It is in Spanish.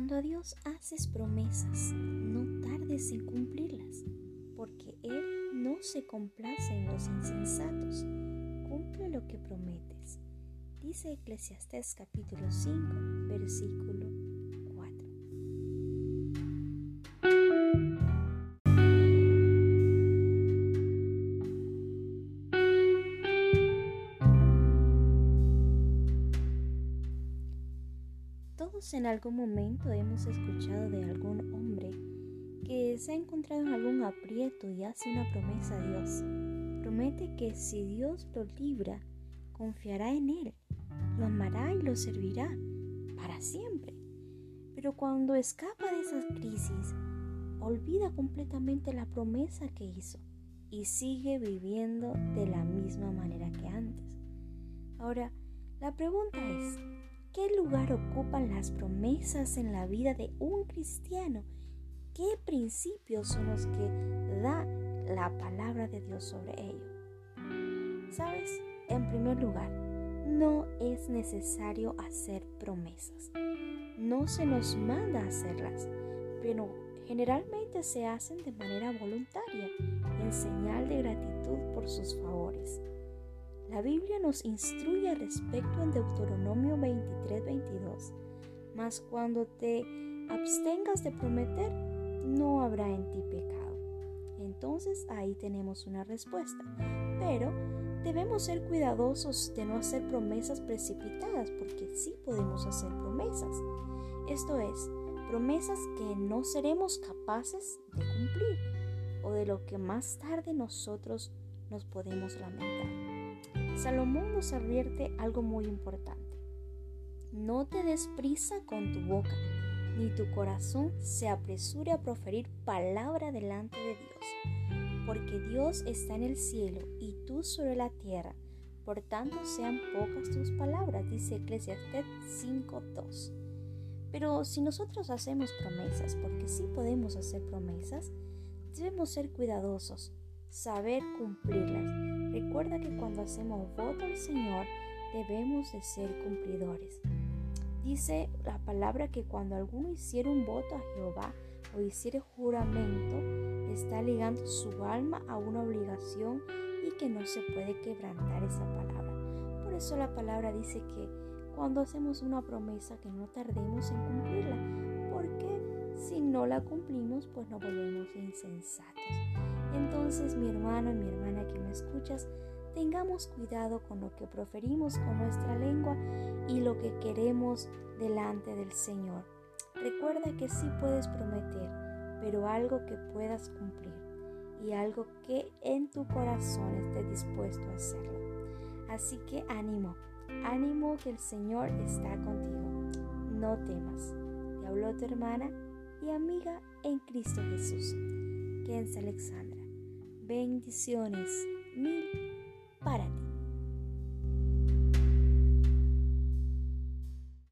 Dios haces promesas, no tardes en cumplirlas, porque Él no se complace en los insensatos. Cumple lo que prometes. Dice Eclesiastés capítulo 5, versículo En algún momento hemos escuchado de algún hombre que se ha encontrado en algún aprieto y hace una promesa a Dios. Promete que si Dios lo libra, confiará en Él, lo amará y lo servirá para siempre. Pero cuando escapa de esas crisis, olvida completamente la promesa que hizo y sigue viviendo de la misma manera que antes. Ahora, la pregunta es, ¿Qué lugar ocupan las promesas en la vida de un cristiano? ¿Qué principios son los que da la palabra de Dios sobre ello? ¿Sabes? En primer lugar, no es necesario hacer promesas. No se nos manda hacerlas, pero generalmente se hacen de manera voluntaria, en señal de gratitud por sus favores. La Biblia nos instruye al respecto en Deuteronomio 23-22. Mas cuando te abstengas de prometer, no habrá en ti pecado. Entonces ahí tenemos una respuesta. Pero debemos ser cuidadosos de no hacer promesas precipitadas, porque sí podemos hacer promesas. Esto es, promesas que no seremos capaces de cumplir o de lo que más tarde nosotros nos podemos lamentar. Salomón nos advierte algo muy importante. No te des prisa con tu boca, ni tu corazón se apresure a proferir palabra delante de Dios, porque Dios está en el cielo y tú sobre la tierra. Por tanto, sean pocas tus palabras, dice Eclesiastes 5.2. Pero si nosotros hacemos promesas, porque sí podemos hacer promesas, debemos ser cuidadosos, saber cumplirlas Recuerda que cuando hacemos voto al Señor debemos de ser cumplidores. Dice la palabra que cuando alguno hiciera un voto a Jehová o hiciera juramento, está ligando su alma a una obligación y que no se puede quebrantar esa palabra. Por eso la palabra dice que cuando hacemos una promesa que no tardemos en cumplirla, porque si no la cumplimos, pues nos volvemos insensatos. Entonces, mi hermano y mi hermana que me escuchas, tengamos cuidado con lo que proferimos con nuestra lengua y lo que queremos delante del Señor. Recuerda que sí puedes prometer, pero algo que puedas cumplir y algo que en tu corazón estés dispuesto a hacerlo. Así que ánimo, ánimo que el Señor está contigo. No temas. Te habló tu hermana y amiga en Cristo Jesús. Quédense Alexandra. Bendiciones mil para ti.